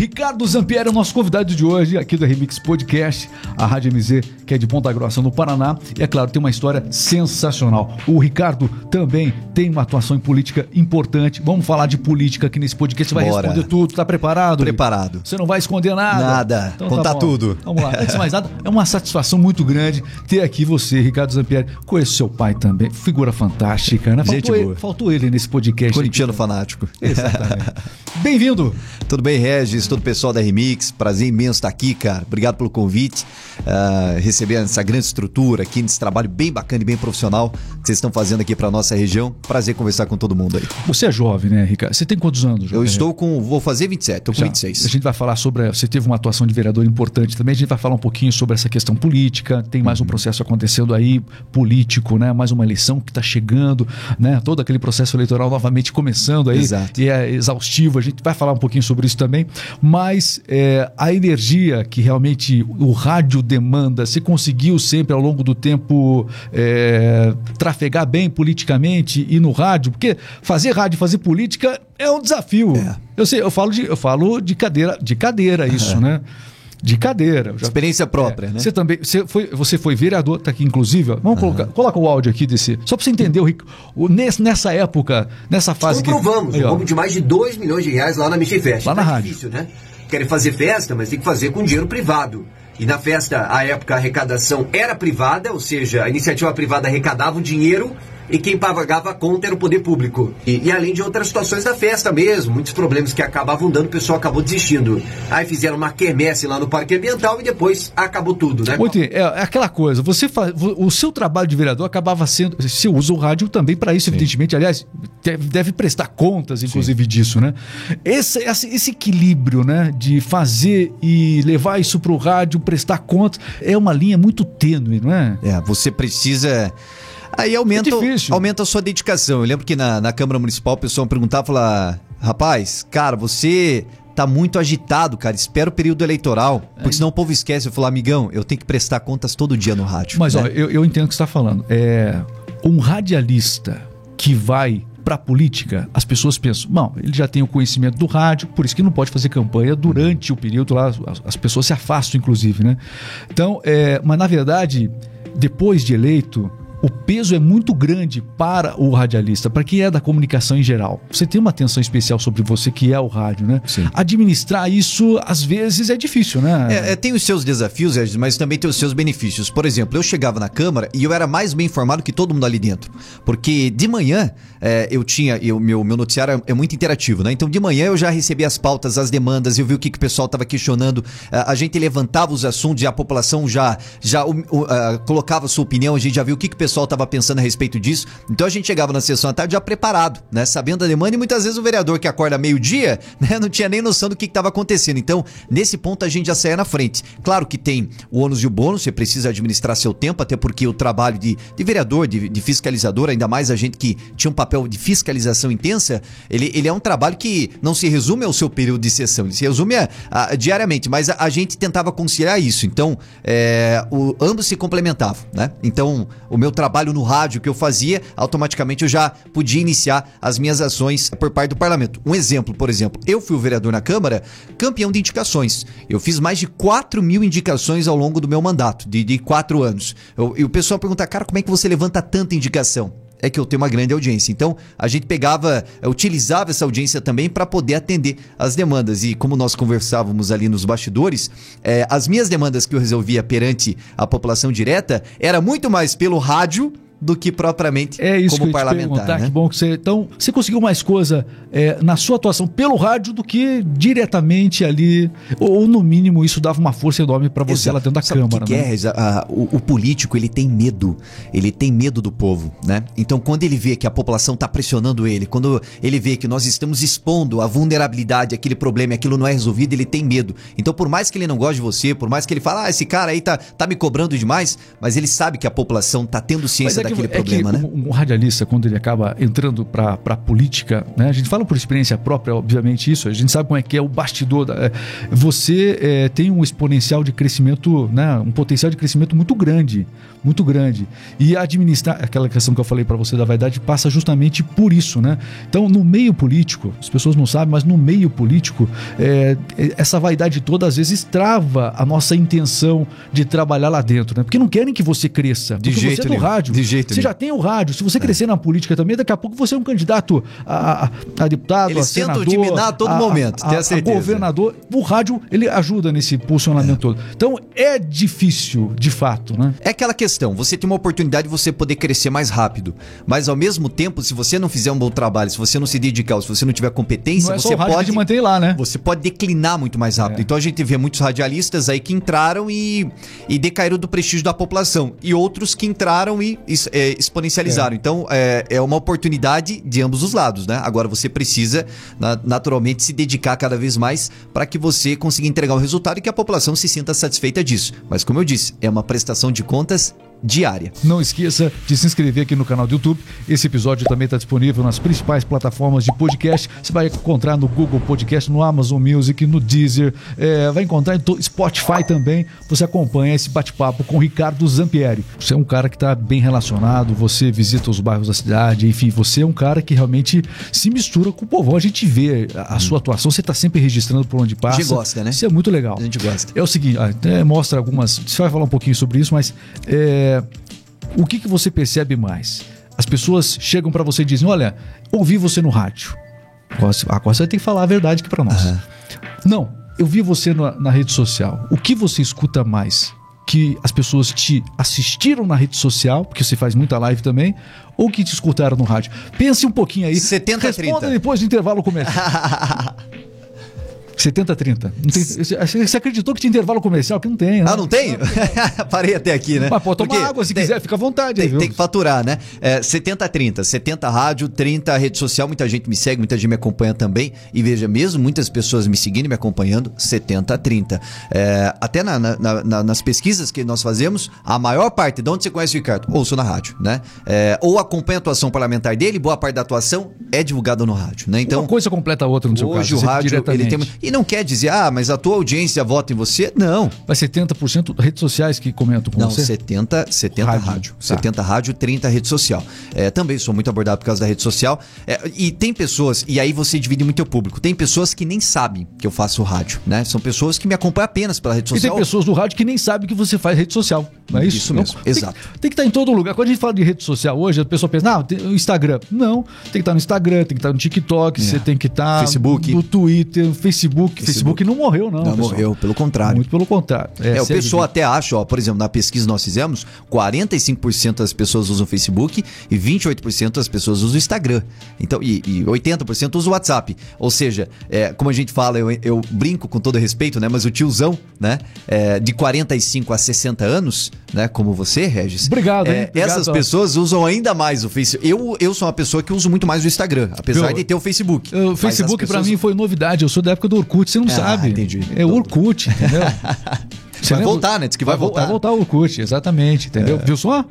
Ricardo Zampieri é o nosso convidado de hoje aqui do Remix Podcast, a Rádio MZ, que é de Ponta Grossa, no Paraná. E é claro, tem uma história sensacional. O Ricardo também tem uma atuação em política importante. Vamos falar de política aqui nesse podcast. Você vai Bora. responder tudo. Tá preparado? Preparado. Você não vai esconder nada? Nada. Contar bom. tudo. Vamos lá. Antes de mais nada, é uma satisfação muito grande ter aqui você, Ricardo Zampieri. Conheço seu pai também, figura fantástica, né? Gente Faltou, ele, boa. faltou ele nesse podcast. Corintiano fanático. Exatamente. Bem-vindo. Tudo bem, Regis? Todo o pessoal da Remix. Prazer imenso estar aqui, cara. Obrigado pelo convite. Ah, receber essa grande estrutura aqui, nesse trabalho bem bacana e bem profissional que vocês estão fazendo aqui para nossa região. Prazer conversar com todo mundo aí. Você é jovem, né, Ricardo? Você tem quantos anos? Eu É, estou com. Vou fazer 27, estou com já. 26. A gente vai falar sobre. Você teve uma atuação de vereador importante também. A gente vai falar um pouquinho sobre essa questão política. Tem Uhum. mais um processo acontecendo aí, político, né? Mais uma eleição que está chegando, né? Todo aquele processo eleitoral novamente começando aí. Exato. E é exaustivo. A gente vai falar um pouquinho sobre isso também. Mas é, a energia que realmente o rádio demanda, você conseguiu sempre ao longo do tempo é, trafegar bem politicamente e no rádio? Porque fazer rádio fazer política é um desafio. É. Eu sei, eu falo de, eu falo de cadeira, de cadeira isso, né? De cadeira. Já- Experiência própria, É. né? Você também, você foi, você foi vereador, tá aqui inclusive. ó. Vamos colocar, coloca o áudio aqui desse, só para você entender o, o nessa época, nessa fase Comprovamos um ó. roubo de mais de 2 milhões de reais lá na Michi Fest. Lá na Tá rádio. difícil, né? Querem fazer festa, mas tem que fazer com dinheiro privado. E na festa, à época, a arrecadação era privada, ou seja, a iniciativa privada arrecadava o dinheiro e quem pagava a conta era o poder público. E, e além de outras situações da festa mesmo, muitos problemas que acabavam dando, o pessoal acabou desistindo. Aí fizeram uma quermesse lá no Parque Ambiental e depois acabou tudo, né? Muito, é, é aquela coisa, você faz, o seu trabalho de vereador acabava sendo. Você usa o rádio também para isso, evidentemente. Aliás, deve, deve prestar contas, inclusive, disso, né? Esse, esse, esse equilíbrio, né? De fazer e levar isso para o rádio, prestar contas, é uma linha muito tênue, não é? É, você precisa. Aí aumenta, É aumenta a sua dedicação. Eu lembro que na, na Câmara Municipal o pessoal perguntava, falar, rapaz, cara, você tá muito agitado, cara, espera o período eleitoral, porque senão o povo esquece. Eu falo, amigão, eu tenho que prestar contas todo dia no rádio. Mas, né? ó, eu, eu entendo o que você está falando. É, um radialista que vai para política, as pessoas pensam, não, ele já tem o conhecimento do rádio, por isso que não pode fazer campanha durante o período lá, as, as pessoas se afastam, inclusive, né? Então, é, mas na verdade, depois de eleito, o peso é muito grande para o radialista, para quem é da comunicação em geral. Você tem uma atenção especial sobre você, que é o rádio, né? Sim. Administrar isso, às vezes, é difícil, né? É, é, tem os seus desafios, mas também tem os seus benefícios. Por exemplo, eu chegava na Câmara e eu era mais bem informado que todo mundo ali dentro. Porque de manhã é, eu tinha. Eu, meu, meu noticiário é muito interativo, né? Então de manhã eu já recebia as pautas, as demandas, eu vi o que, que o pessoal estava questionando. A, a gente levantava os assuntos e a população já, já ah, colocava a sua opinião, a gente já viu o que, que o pessoal estava pensando a respeito disso. Então a gente chegava na sessão à tarde já preparado, né? Sabendo a demanda e muitas vezes o vereador que acorda meio-dia, né? Não tinha nem noção do que estava acontecendo. Então, nesse ponto a gente já saía na frente. Claro que tem o ônus e o bônus, você precisa administrar seu tempo, até porque o trabalho de, de vereador, de, de fiscalizador, ainda mais a gente que tinha um papel de fiscalização intensa, ele, ele é um trabalho que não se resume ao seu período de sessão, ele se resume a, a- diariamente, mas a, a gente tentava conciliar isso. Então, é, o- ambos se complementavam, né? Então, o meu trabalho no rádio que eu fazia, automaticamente eu já podia iniciar as minhas ações por parte do parlamento. Um exemplo, por exemplo, eu fui o vereador na Câmara, campeão de indicações. Eu fiz mais de 4 mil indicações ao longo do meu mandato, de, de quatro anos. Eu- e o pessoal pergunta, cara, como é que você levanta tanta indicação? É que eu tenho uma grande audiência. Então, a gente pegava, eh, utilizava essa audiência também para poder atender as demandas. E como nós conversávamos ali nos bastidores, eh, as minhas demandas que eu resolvia perante a população direta era muito mais pelo rádio do que propriamente É isso como que eu ia te parlamentar. Que Né? bom que você. Então, você conseguiu mais coisa é, na sua atuação pelo rádio do que diretamente ali. Ou, ou, no mínimo, isso dava uma força enorme para você Exato. lá dentro da Sabe Câmara. O, que que né? é, Reza? Ah, o, o político ele tem medo, ele tem medo do povo, né? Então quando ele vê que a população está pressionando ele, quando ele vê que nós estamos expondo a vulnerabilidade, aquele problema, e aquilo não é resolvido, ele tem medo. Então por mais que ele não goste de você, por mais que ele fale, ah, esse cara aí tá, tá me cobrando demais, mas ele sabe que a população tá tendo ciência é daquele é problema, que né? Um, um radialista, quando ele acaba entrando para a política, né? A gente fala por experiência própria, obviamente, isso. A gente sabe como é que é o bastidor. Da, é, você é, tem um exponencial de crescimento, né? Um potencial de crescimento muito grande, muito grande. E administrar, aquela questão que eu falei para você da vaidade, passa justamente por isso, né? Então, no meio político, as pessoas não sabem, mas no meio político, é, essa vaidade toda às vezes trava a nossa intenção de trabalhar lá dentro, né? Porque não querem que você cresça. De porque jeito você é do nenhum. rádio. De jeito você nenhum. já tem o rádio. Se você crescer na política também, daqui a pouco você é um candidato a, a, a deputado, Eles a tentam senador. te minar a todo momento, a, a certeza. governador. O rádio, ele ajuda nesse posicionamento todo. Então, é difícil, de fato, né? É aquela questão, você tem uma oportunidade de você poder crescer mais rápido, mas ao mesmo tempo, se você não fizer um bom trabalho, se você não se dedicar, se você não tiver competência, Não é só você o rádio que pode te mantém lá, né? você pode declinar muito mais rápido. É. Então a gente vê muitos radialistas aí que entraram e, e decaíram do prestígio da população. E outros que entraram e es- é, exponencializaram. Então é, é uma oportunidade de ambos os lados, né? Agora você precisa na- naturalmente se dedicar cada vez mais para que você consiga entregar o resultado e que a população se sinta satisfeita disso. Mas como eu disse, é uma prestação de contas diária. Não esqueça de se inscrever aqui no canal do YouTube. Esse episódio também está disponível nas principais plataformas de podcast. Você vai encontrar no Google Podcast, no Amazon Music, no Deezer, é, vai encontrar em Spotify também. Você acompanha esse bate-papo com o Ricardo Zampieri. Você é um cara que está bem relacionado, você visita os bairros da cidade, enfim, você é um cara que realmente se mistura com o povo. A gente vê a, a sua atuação, você está sempre registrando por onde passa. gente gosta, né? Isso é muito legal. A gente gosta. É o seguinte, até mostra algumas. Você vai falar um pouquinho sobre isso, mas é, o que, que você percebe mais? As pessoas chegam pra você e dizem: Olha, ouvi você no rádio. Agora você- Agora você vai ter que falar a verdade aqui pra nós. Não, eu vi você na, na rede social. O que você escuta mais? Que as pessoas te assistiram na rede social, porque você faz muita live também, ou que te escutaram no rádio? Pense um pouquinho aí. 70 a Responda 30. depois do intervalo comercial. 70 30. Não tem- você acreditou que tinha intervalo comercial? Que não tem, né? Ah, não tem? Parei até aqui, né? Mas pode tomar Porque água se tem- quiser, fica à vontade. Tem, tem que faturar, né? É, 70 30. 70 rádio, 30 rede social. Muita gente me segue, muita gente me acompanha também. E veja, mesmo muitas pessoas me seguindo e me acompanhando, 70 30. É, até na- na- na- na- nas pesquisas que nós fazemos, a maior parte, de onde você conhece o Ricardo? Ouço na rádio, né? É, ou acompanha a atuação parlamentar dele, boa parte da atuação é divulgada no rádio, né? Então, Uma coisa completa a outra no seu hoje caso. o você rádio, ele tem... E não quer dizer, ah, mas a tua audiência vota em você? Não. Vai 70% redes sociais que comentam com Não, você? 70, 70 Rádio. rádio. Tá. 70 rádio, 30 rede social. É, também sou muito abordado por causa da rede social. É, e tem pessoas, e aí você divide muito o público. Tem pessoas que nem sabem que eu faço rádio, né? São pessoas que me acompanham apenas pela rede E tem social. pessoas do rádio que nem sabem que você faz rede social. Não é isso? Isso Não? mesmo, Tem- exato. Tem, que estar em todo lugar. Quando a gente fala de rede social hoje, a pessoa pensa, ah, tem o Instagram. Não, tem que estar no Instagram, tem que estar no TikTok, você tem que estar É. Facebook. no Twitter, no Facebook. Facebook. não morreu, não. Não pessoal. morreu, pelo contrário. Muito pelo contrário. É, o segue pessoal até acha, ó, por exemplo, na pesquisa que nós fizemos, 45% das pessoas usam o Facebook e 28% das pessoas usam o Instagram. Então, e, e 80% usam o WhatsApp. Ou seja, é, como a gente fala, eu, eu brinco com todo respeito, né? Mas o tiozão, né? é, de 45 a 60 anos, né? Como você, Regis. Obrigado, hein? é, Obrigado, essas ó. pessoas usam ainda mais o Facebook. Eu, eu sou uma pessoa que uso muito mais o Instagram, apesar de ter o Facebook. O Facebook pra pessoas- mim foi novidade. Eu sou da época do Orkut, você não Ah, sabe. entendi. É Orkut, entendeu? Você Vai lembra? voltar, né? Diz que vai voltar. Vai voltar o Orkut, exatamente, entendeu? Viu só?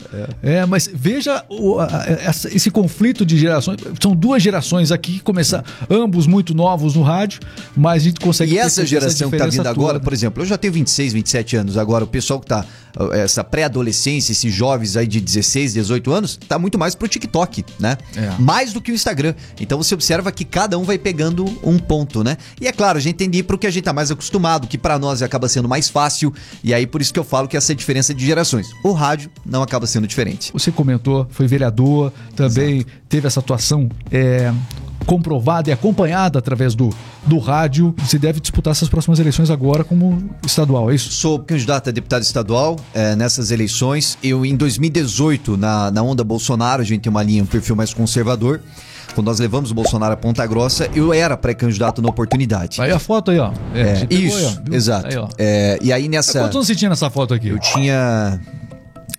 É. mas veja o- a- a- essa- esse conflito de gerações. São duas gerações aqui que começaram, ambos muito novos no rádio, mas a gente consegue E essa geração que tá vindo agora, toda. por exemplo, eu já tenho 26, 27 anos, agora o pessoal que tá, uh, essa pré-adolescência, esses jovens aí de 16, 18 anos, tá muito mais pro TikTok, né? É. Mais do que o Instagram. Então você observa que cada um vai pegando um ponto, né? E é claro, a gente tem de ir pro que a gente tá mais acostumado, que pra nós acaba sendo mais fácil, e aí por isso que eu falo que essa é a diferença de gerações. O rádio não acaba sendo diferente. Você comentou, foi vereador, também teve essa atuação é, comprovada e acompanhada através do, do rádio. Você deve disputar essas próximas eleições agora como estadual, é isso? Sou candidato a deputado estadual eh, nessas eleições. Eu, em 2018, na, na onda Bolsonaro, a gente tem uma linha, um perfil mais conservador. Quando nós levamos o Bolsonaro a Ponta Grossa, eu era pré-candidato na oportunidade. Aí a foto aí, ó. É, É, pegou isso, aí, ó, exato. Aí, ó. É, e aí nessa. Quantos anos você tinha nessa foto aqui? Eu tinha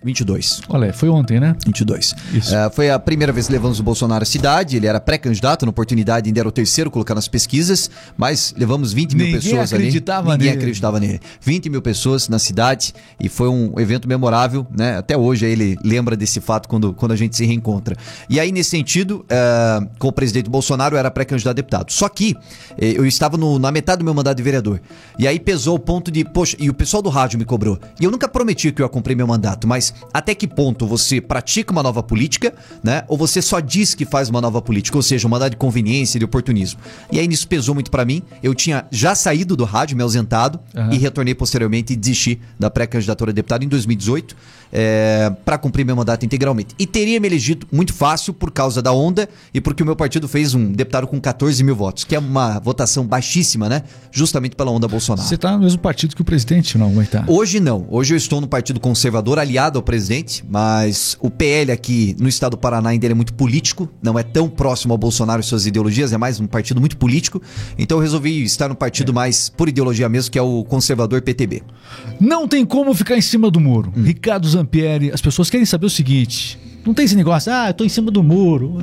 22. Olha, foi ontem, né? 22. Isso. É, foi a primeira vez que levamos o Bolsonaro à cidade. Ele era pré-candidato, na oportunidade ainda era o terceiro colocar nas pesquisas, mas levamos 20 mil Ninguém pessoas acreditava ali. Ninguém nele. acreditava nele. 20 mil pessoas na cidade e foi um evento memorável, né? Até hoje ele lembra desse fato quando, quando a gente se reencontra. E aí, nesse sentido, é, com o presidente Bolsonaro, eu era pré-candidato a deputado. Só que eh, eu estava no- na metade do meu mandato de vereador. E aí pesou o ponto de, poxa, e o pessoal do rádio me cobrou. E eu nunca prometi que eu ia cumprir meu mandato, mas até que ponto você pratica uma nova política, né? Ou você só diz que faz uma nova política, ou seja, um mandato de conveniência, de oportunismo. E aí isso pesou muito pra mim. Eu tinha já saído do rádio, me ausentado, Aham. e retornei posteriormente e desisti da pré-candidatura a deputado em 2018 é, para cumprir meu mandato integralmente. E teria me elegido muito fácil por causa da onda e porque o meu partido fez um deputado com 14 mil votos, que é uma votação baixíssima, né? Justamente pela onda Bolsonaro. Você tá no mesmo partido que o presidente, não, vai estar. Hoje não. Hoje eu estou no Partido Conservador, aliado ao presidente, mas o PL aqui no estado do Paraná ainda é muito político, não é tão próximo ao Bolsonaro e suas ideologias, é mais um partido muito político. Então eu resolvi estar no partido mais por ideologia mesmo, que é o conservador PTB. Não tem como ficar em cima do muro. Hum. Ricardo Zampieri, as pessoas querem saber o seguinte: não tem esse negócio, ah, eu tô em cima do muro.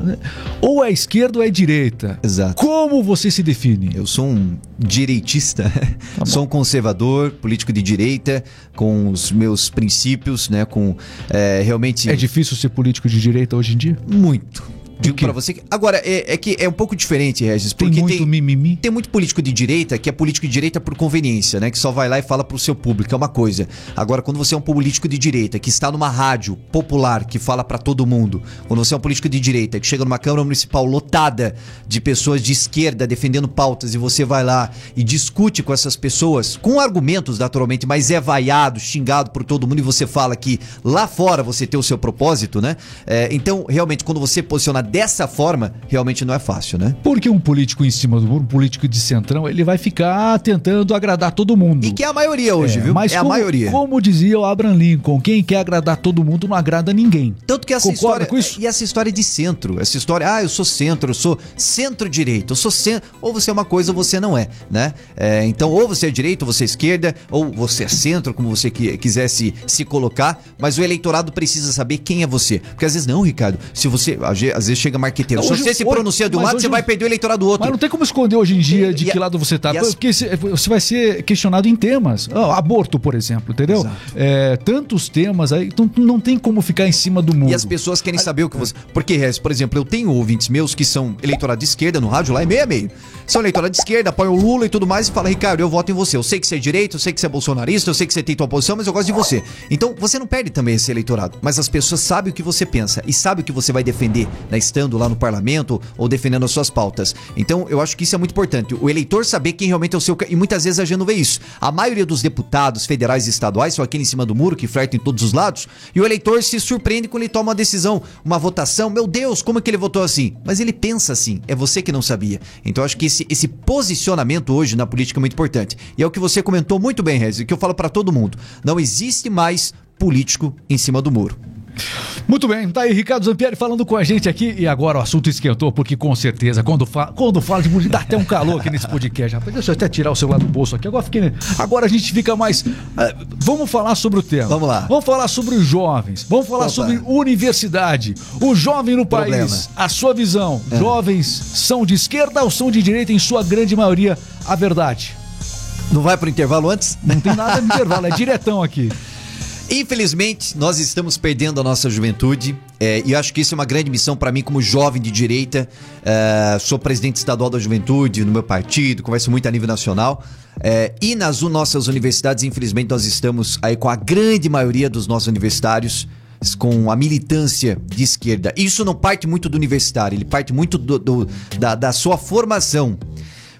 Ou é esquerda ou é direita. Exato. Como você se define? Eu sou um direitista, Tá sou um conservador, político de direita, com os meus princípios, né? Com é, realmente É difícil ser político de direita hoje em dia? muito. Digo pra você que. Agora, é, é que é um pouco diferente, Regis, Tem porque muito tem, mimimi. tem muito político de direita que é político de direita por conveniência, né? Que só vai lá e fala pro seu público, é uma coisa. Agora, quando você é um político de direita que está numa rádio popular que fala pra todo mundo, quando você é um político de direita que chega numa Câmara Municipal lotada de pessoas de esquerda defendendo pautas e você vai lá e discute com essas pessoas, com argumentos naturalmente, mas é vaiado, xingado por todo mundo e você fala que lá fora você tem o seu propósito, né? É, então, realmente, quando você posiciona dessa forma, realmente não é fácil, né? Porque um político em cima do muro, um político de centrão, ele vai ficar tentando agradar todo mundo. E que é a maioria hoje, É, viu? Mas é como, a maioria. Como dizia o Abraham Lincoln, quem quer agradar todo mundo não agrada ninguém. Tanto que essa Concorda história. com isso? E essa história de centro. Essa história, ah, eu sou centro, eu sou centro-direita, eu sou centro. Ou você é uma coisa ou você não é, né? É, então, ou você é direita, ou você é esquerda, ou você é centro, como você qui- quisesse se colocar. Mas o eleitorado precisa saber quem é você. Porque às vezes não, Ricardo. Se você. Às vezes chega marqueteiro. Não, Se hoje- você se pronuncia de um lado, você vai perder o eleitorado do outro. Mas não tem como esconder hoje em dia de E- que lado você tá. e as- Porque se- você vai ser questionado em temas. Ah, aborto, por exemplo, entendeu? É, tantos temas aí. Então não tem como ficar em cima do muro. E as pessoas querem saber o que você. Porque, Rez, por exemplo, eu tenho ouvintes meus que são eleitorado de esquerda no rádio lá, é meio a meio. São eleitorado de esquerda, apoiam o Lula e tudo mais, e fala, Ricardo, eu voto em você. Eu sei que você é direito, eu sei que você é bolsonarista, eu sei que você tem tua posição, mas eu gosto de você. Então, você não perde também esse eleitorado. Mas as pessoas sabem o que você pensa e sabem o que você vai defender, né, estando lá no parlamento ou defendendo as suas pautas. Então, eu acho que isso é muito importante. O eleitor saber quem realmente é o seu. E muitas vezes a gente não vê isso. A maioria dos deputados federais e estaduais são aquele em cima do muro que flertam em todos os lados. E o eleitor se surpreende quando ele toma uma decisão, uma votação. Meu Deus, como é que ele votou assim? Mas ele pensa assim. É você que não sabia. Então, eu acho que esse, esse posicionamento hoje na política é muito importante. E é o que você comentou muito bem, Rez, que eu falo pra todo mundo. Não existe mais político em cima do muro. Muito bem, tá aí Ricardo Zampieri falando com a gente aqui. E agora o assunto esquentou, porque com certeza, quando, fa quando fala de política, dá até um calor aqui nesse podcast, rapaz. Deixa eu até tirar o celular do bolso aqui. Agora, fiquei... agora a gente fica mais. eh, vamos falar sobre o tema. Vamos lá. Vamos falar sobre os jovens. Vamos falar Opa. sobre universidade. O jovem no Problema. país. A sua visão. É. Jovens são de esquerda ou são de direita, em sua grande maioria? A verdade. Não vai pro intervalo antes? Não tem nada de intervalo, é diretão aqui. Infelizmente, nós estamos perdendo a nossa juventude é, e acho que isso é uma grande missão para mim como jovem de direita. É, sou presidente estadual da juventude no meu partido, converso muito a nível nacional. É, e nas nossas universidades, infelizmente, nós estamos aí com a grande maioria dos nossos universitários com a militância de esquerda. Isso não parte muito do universitário, ele parte muito do- do- da, da sua formação.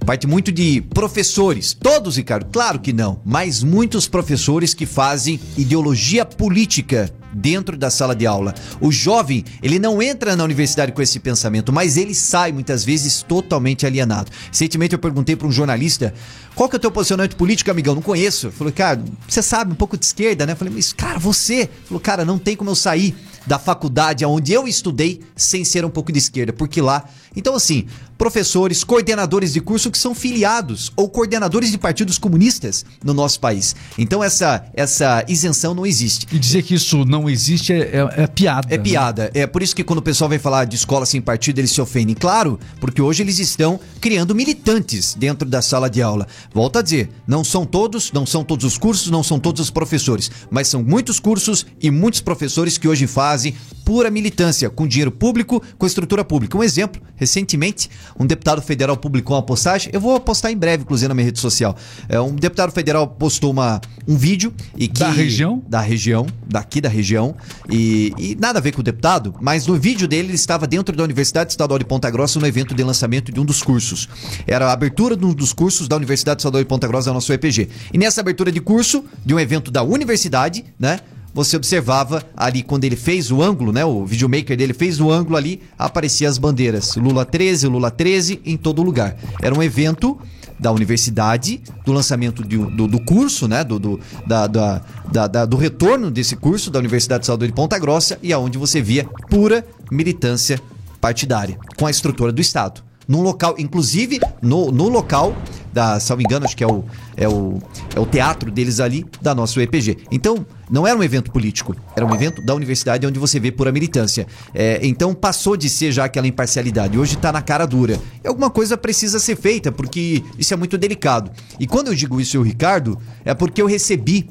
Parte muito de professores. Todos, Ricardo? Claro que não. Mas muitos professores que fazem ideologia política dentro da sala de aula. O jovem, ele não entra na universidade com esse pensamento, mas ele sai muitas vezes totalmente alienado. Recentemente eu perguntei para um jornalista qual que é o teu posicionamento político, amigão? Não conheço. Falou, cara, você sabe um pouco de esquerda, né? Falei, mas cara, você? Falou, cara, não tem como eu sair da faculdade onde eu estudei sem ser um pouco de esquerda, porque lá, Então, assim, professores, coordenadores de curso que são filiados ou coordenadores de partidos comunistas no nosso país. Então, essa, essa isenção não existe. E dizer que isso não existe é, é, é piada. É né? piada. É por isso que quando o pessoal vem falar de escola sem partido, eles se ofendem. Claro, porque hoje eles estão criando militantes dentro da sala de aula. Volto a dizer, não são todos, não são todos os cursos, não são todos os professores, mas são muitos cursos e muitos professores que hoje fazem pura militância, com dinheiro público, com estrutura pública. Um exemplo, recentemente, um deputado federal publicou uma postagem, eu vou postar em breve, inclusive, na minha rede social. É, um deputado federal postou uma, um vídeo e que. Da região? Da região, daqui da região. E, e nada a ver com o deputado, mas no vídeo dele ele estava dentro da Universidade Estadual de Ponta Grossa no evento de lançamento de um dos cursos. Era a abertura de um dos cursos da Universidade Estadual de Ponta Grossa, da nossa UEPG. E nessa abertura de curso, de um evento da universidade, né? Você observava ali quando ele fez o ângulo, né? O videomaker dele fez o ângulo ali, aparecia as bandeiras Lula 13, Lula 13 em todo lugar. Era um evento da universidade, do lançamento de, do, do, curso, né? Do, do, da, da, da, do retorno desse curso da Universidade de Saúde de Ponta Grossa e aonde você via pura militância partidária, com a estrutura do Estado num local, inclusive no, no local da, salvo engano, acho que é o, é, o, é o teatro deles ali da nossa UEPG. Então, não era um evento político, era um evento da universidade onde você vê pura militância. É, então passou de ser já aquela imparcialidade, hoje está na cara dura. E alguma coisa precisa ser feita, porque isso é muito delicado. E quando eu digo isso, eu, Ricardo, é porque eu recebi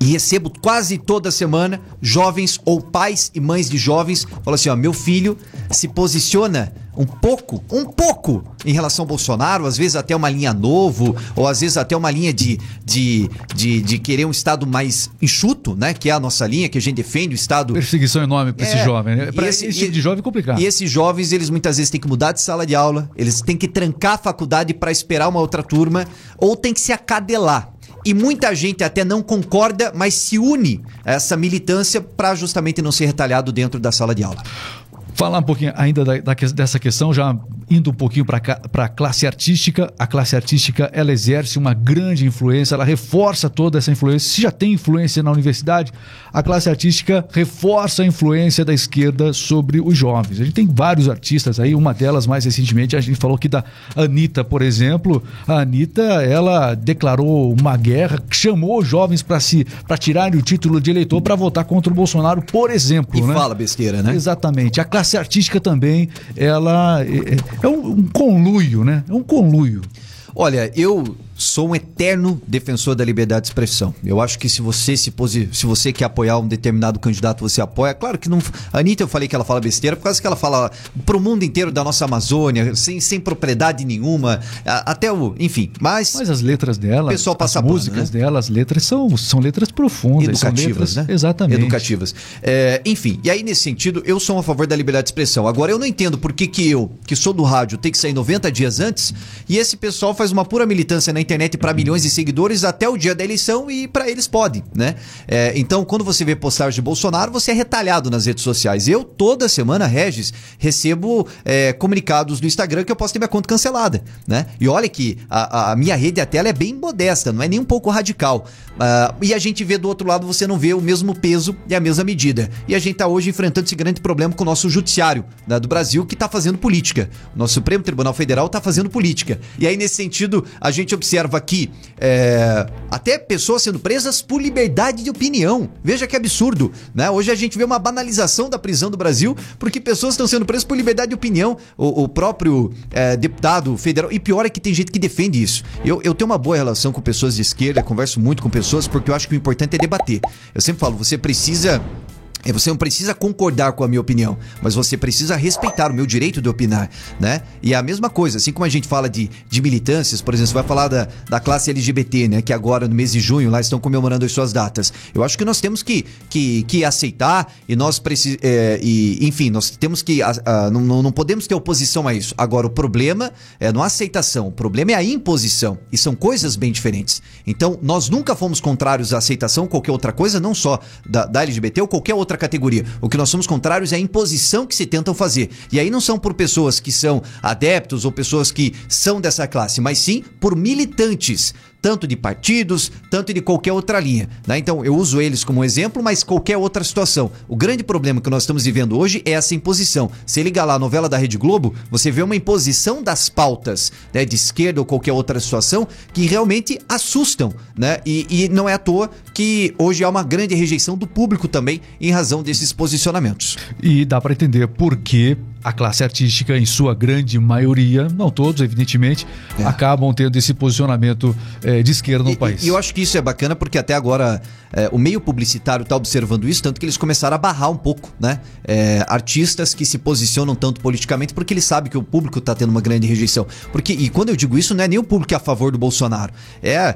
e recebo quase toda semana jovens ou pais e mães de jovens falam assim: ó, meu filho se posiciona um pouco, um pouco em relação ao Bolsonaro, às vezes até uma linha novo, ou às vezes até uma linha de, de, de, de querer um Estado mais enxuto, né? Que é a nossa linha, que a gente defende, o Estado. Perseguição enorme para é, esse jovem, né? Para esse, esse, tipo de jovem é complicado. E esses jovens, eles muitas vezes têm que mudar de sala de aula, eles têm que trancar a faculdade para esperar uma outra turma, ou tem que se acadelar e muita gente até não concorda, mas se une a essa militância para justamente não ser retalhado dentro da sala de aula. Falar um pouquinho ainda da, da, dessa questão, já indo um pouquinho para a classe artística. A classe artística ela exerce uma grande influência, ela reforça toda essa influência. Se já tem influência na universidade, a classe artística reforça a influência da esquerda sobre os jovens. A gente tem vários artistas aí, uma delas mais recentemente, a gente falou aqui da Anitta, por exemplo. A Anitta, ela declarou uma guerra, chamou os jovens para se para tirarem o título de eleitor para votar contra o Bolsonaro, por exemplo. E né? fala besteira, né? Exatamente. A classe classe artística também, ela é, um, um conluio, né? É um conluio. Olha, eu sou um eterno defensor da liberdade de expressão. Eu acho que se você se posi se você quer apoiar um determinado candidato, você apoia. Claro que não. A Anitta, eu falei que ela fala besteira por causa que ela fala pro mundo inteiro da nossa Amazônia, sem, sem propriedade nenhuma, até o. Enfim, mas. Mas as letras dela, o pessoal passa as músicas né? dela, as letras são, são letras profundas. Educativas, letras, né? Exatamente. Educativas. É, enfim, e aí nesse sentido, eu sou a favor da liberdade de expressão. Agora, eu não entendo por que, que eu, que sou do rádio, tenho que sair 90 dias antes e esse pessoal faz uma pura militância na internet para milhões de seguidores até o dia da eleição e para eles pode, né? É, então, quando você vê postagem de Bolsonaro, você é retalhado nas redes sociais. Eu, toda semana, Regis, recebo é, comunicados do Instagram que eu posso ter minha conta cancelada, né? E olha que a, a minha rede até é bem modesta, não é nem um pouco radical. Uh, e a gente vê do outro lado, você não vê o mesmo peso e a mesma medida. E a gente está hoje enfrentando esse grande problema com o nosso judiciário né, do Brasil, que está fazendo política. O nosso Supremo Tribunal Federal está fazendo política. E aí, nesse sentido, a gente observa aqui é, até pessoas sendo presas por liberdade de opinião. Veja que absurdo, né? Hoje a gente vê uma banalização da prisão do Brasil porque pessoas estão sendo presas por liberdade de opinião. O, o próprio é, deputado federal. E pior é que tem gente que defende isso. Eu, eu tenho uma boa relação com pessoas de esquerda, converso muito com pessoas, porque eu acho que o importante é debater. Eu sempre falo, você precisa é, você não precisa concordar com a minha opinião, mas você precisa respeitar o meu direito de opinar, né? E é a mesma coisa, assim como a gente fala de, de militâncias, por exemplo, você vai falar da, da classe LGBT, né? Que agora, no mês de junho, lá estão comemorando as suas datas. Eu acho que nós temos que, que, que aceitar e nós precisamos. É, e, enfim, nós temos que. A, a, não, não podemos ter oposição a isso. Agora, o problema é não a aceitação, o problema é a imposição. E são coisas bem diferentes. Então, nós nunca fomos contrários à aceitação, qualquer outra coisa, não só da, da LGBT ou qualquer outra outra categoria. O que nós somos contrários é a imposição que se tentam fazer. E aí não são por pessoas que são adeptos ou pessoas que são dessa classe, mas sim por militantes tanto de partidos, tanto de qualquer outra linha. Né? Então eu uso eles como exemplo, mas qualquer outra situação. O grande problema que nós estamos vivendo hoje é essa imposição. Se ligar lá a novela da Rede Globo, você vê uma imposição das pautas né, de esquerda ou qualquer outra situação que realmente assustam, né? E, e não é à toa que hoje há uma grande rejeição do público também em razão desses posicionamentos. E dá para entender por que a classe artística, em sua grande maioria, não todos, evidentemente, é. acabam tendo esse posicionamento é, de esquerda no e, país. E eu acho que isso é bacana porque até agora é, o meio publicitário está observando isso, tanto que eles começaram a barrar um pouco, né? É, artistas que se posicionam tanto politicamente porque eles sabem que o público está tendo uma grande rejeição. Porque, e quando eu digo isso, não é nem o público é a favor do Bolsonaro. É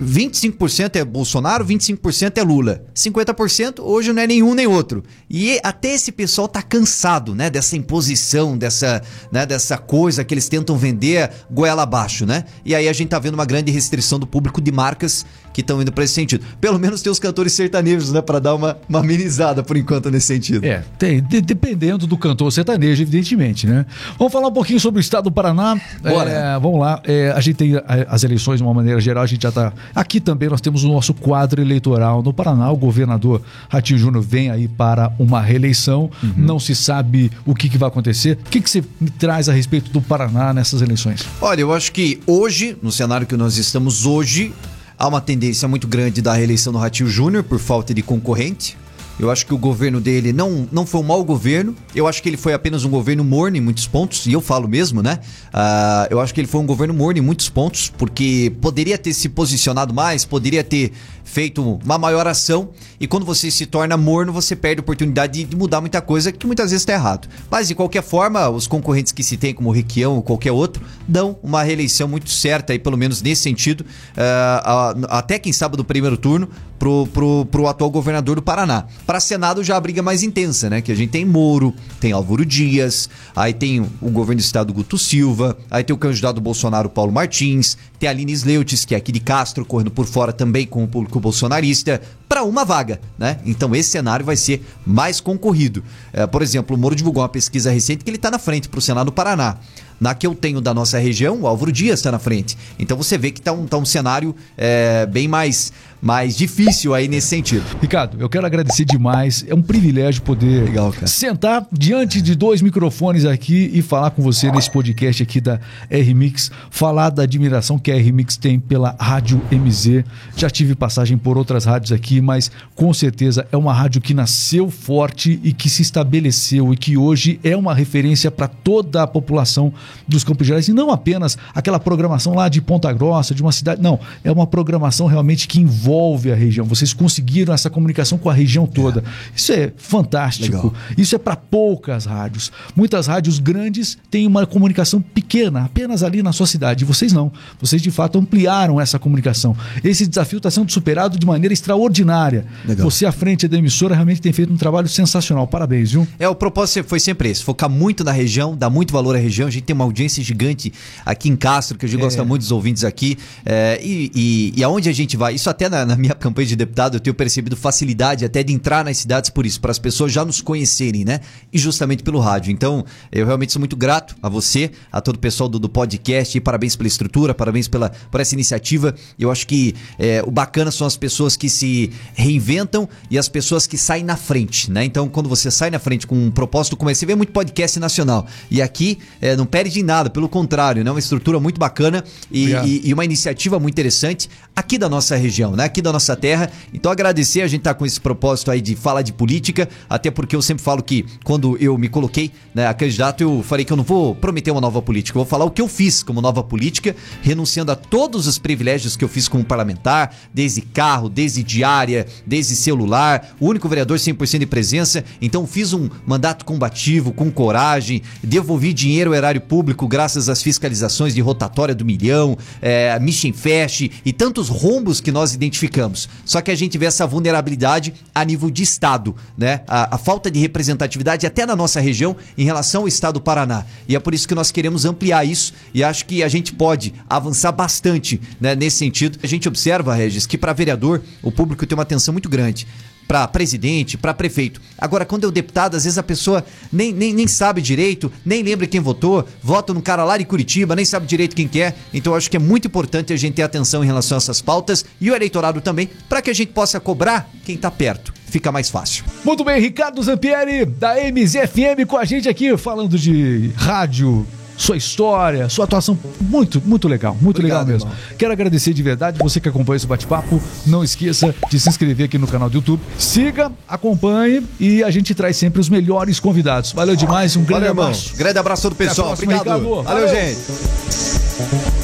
25% é Bolsonaro, 25% é Lula. 50% hoje não é nenhum nem outro. E até esse pessoal tá cansado, né, dessa imposição, dessa, né, dessa coisa que eles tentam vender goela abaixo, né? E aí a gente tá vendo uma grande restrição do público de marcas que estão indo para esse sentido. Pelo menos tem os cantores sertanejos, né, para dar uma, uma amenizada por enquanto nesse sentido. É, tem, de, dependendo do cantor sertanejo, evidentemente, né? Vamos falar um pouquinho sobre o estado do Paraná. Bora. É, vamos lá. É, a gente tem as eleições de uma maneira geral, a gente já Aqui também nós temos o nosso quadro eleitoral. No Paraná, o governador Ratinho Júnior vem aí para uma reeleição. Uhum. Não se sabe o que, que vai acontecer. O que, que você me traz a respeito do Paraná nessas eleições? Olha, eu acho que hoje, no cenário que nós estamos hoje, há uma tendência muito grande da reeleição do Ratinho Júnior por falta de concorrente. Eu acho que o governo dele não, não foi um mau governo. Eu acho que ele foi apenas um governo morno em muitos pontos, e eu falo mesmo, né? Uh, eu acho que ele foi um governo morno em muitos pontos, porque poderia ter se posicionado mais, poderia ter feito uma maior ação. E quando você se torna morno, você perde a oportunidade de mudar muita coisa que muitas vezes está errado. Mas de qualquer forma, os concorrentes que se tem, como o Requião ou qualquer outro, dão uma reeleição muito certa, aí, pelo menos nesse sentido, uh, até quem sabe do primeiro turno, pro, pro, pro atual governador do Paraná. Para Senado já a briga mais intensa, né? Que a gente tem Moro, tem Álvaro Dias, aí tem o governo do estado Guto Silva, aí tem o candidato Bolsonaro Paulo Martins, tem a Aline Sleutes, que é aqui de Castro, correndo por fora também com o público bolsonarista, para uma vaga, né? Então esse cenário vai ser mais concorrido. É, por exemplo, o Moro divulgou uma pesquisa recente que ele está na frente para o Senado do Paraná. Na que eu tenho da nossa região, o Álvaro Dias está na frente. Então você vê que está um, tá um cenário é, bem mais mais difícil aí nesse sentido. Ricardo, eu quero agradecer demais. É um privilégio poder Legal, sentar diante de dois microfones aqui e falar com você nesse podcast aqui da R-Mix, falar da admiração que a R-Mix tem pela Rádio MZ. Já tive passagem por outras rádios aqui, mas com certeza é uma rádio que nasceu forte e que se estabeleceu e que hoje é uma referência para toda a população dos Campos Gerais e não apenas aquela programação lá de Ponta Grossa, de uma cidade. Não, é uma programação realmente que envolve a região. Vocês conseguiram essa comunicação com a região toda. É. Isso é fantástico. Legal. Isso é para poucas rádios. Muitas rádios grandes têm uma comunicação pequena, apenas ali na sua cidade. Vocês não. Vocês de fato ampliaram essa comunicação. Esse desafio está sendo superado de maneira extraordinária. Legal. Você à frente da emissora realmente tem feito um trabalho sensacional. Parabéns, viu? É, o propósito foi sempre esse: focar muito na região, dar muito valor à região. A gente tem uma audiência gigante aqui em Castro, que a gente é. gosta muito dos ouvintes aqui. É, e, e, e aonde a gente vai? Isso até na, na, minha campanha de deputado eu tenho percebido facilidade até de entrar nas cidades por isso, para as pessoas já nos conhecerem, né? E justamente pelo rádio. Então, eu realmente sou muito grato a você, a todo o pessoal do, do podcast, e parabéns pela estrutura, parabéns pela, por essa iniciativa. Eu acho que é, o bacana são as pessoas que se reinventam e as pessoas que saem na frente, né? Então, quando você sai na frente com um propósito como esse, você vê muito podcast nacional. E aqui é, não perde em nada, pelo contrário, né? Uma estrutura muito bacana e, e, e uma iniciativa muito interessante aqui da nossa região, né? Aqui da nossa terra. Então agradecer, a gente tá com esse propósito aí de falar de política, até porque eu sempre falo que quando eu me coloquei né, a candidato, eu falei que eu não vou prometer uma nova política, eu vou falar o que eu fiz como nova política, renunciando a todos os privilégios que eu fiz como parlamentar, desde carro, desde diária, desde celular, o único vereador 100% de presença. Então fiz um mandato combativo, com coragem, devolvi dinheiro ao erário público graças às fiscalizações de rotatória do milhão, é, Mission Fest e tantos rombos que nós identificamos. Só que a gente vê essa vulnerabilidade a nível de Estado, né? A, a, falta de representatividade até na nossa região em relação ao Estado do Paraná. E é por isso que nós queremos ampliar isso e acho que a gente pode avançar bastante né, nesse sentido. A gente observa, Regis, que para vereador o público tem uma atenção muito grande para presidente, para prefeito. Agora, quando é o deputado, às vezes a pessoa nem, nem, nem sabe direito, nem lembra quem votou, vota no cara lá de Curitiba, nem sabe direito quem quer. Então, eu acho que é muito importante a gente ter atenção em relação a essas pautas e o eleitorado também, para que a gente possa cobrar quem tá perto. Fica mais fácil. Muito bem, Ricardo Zampieri, da MZFM, com a gente aqui, falando de rádio, sua história, sua atuação. Muito, muito legal, muito Obrigado, legal mesmo. irmão. Quero agradecer de verdade você que acompanha esse bate-papo. Não esqueça de se inscrever aqui no canal do YouTube. Siga, acompanhe e a gente traz sempre os melhores convidados. Valeu demais, um grande Valeu, irmão. abraço. Grande abraço do pessoal. próxima, Obrigado. Ricardo. Valeu, Valeu. gente.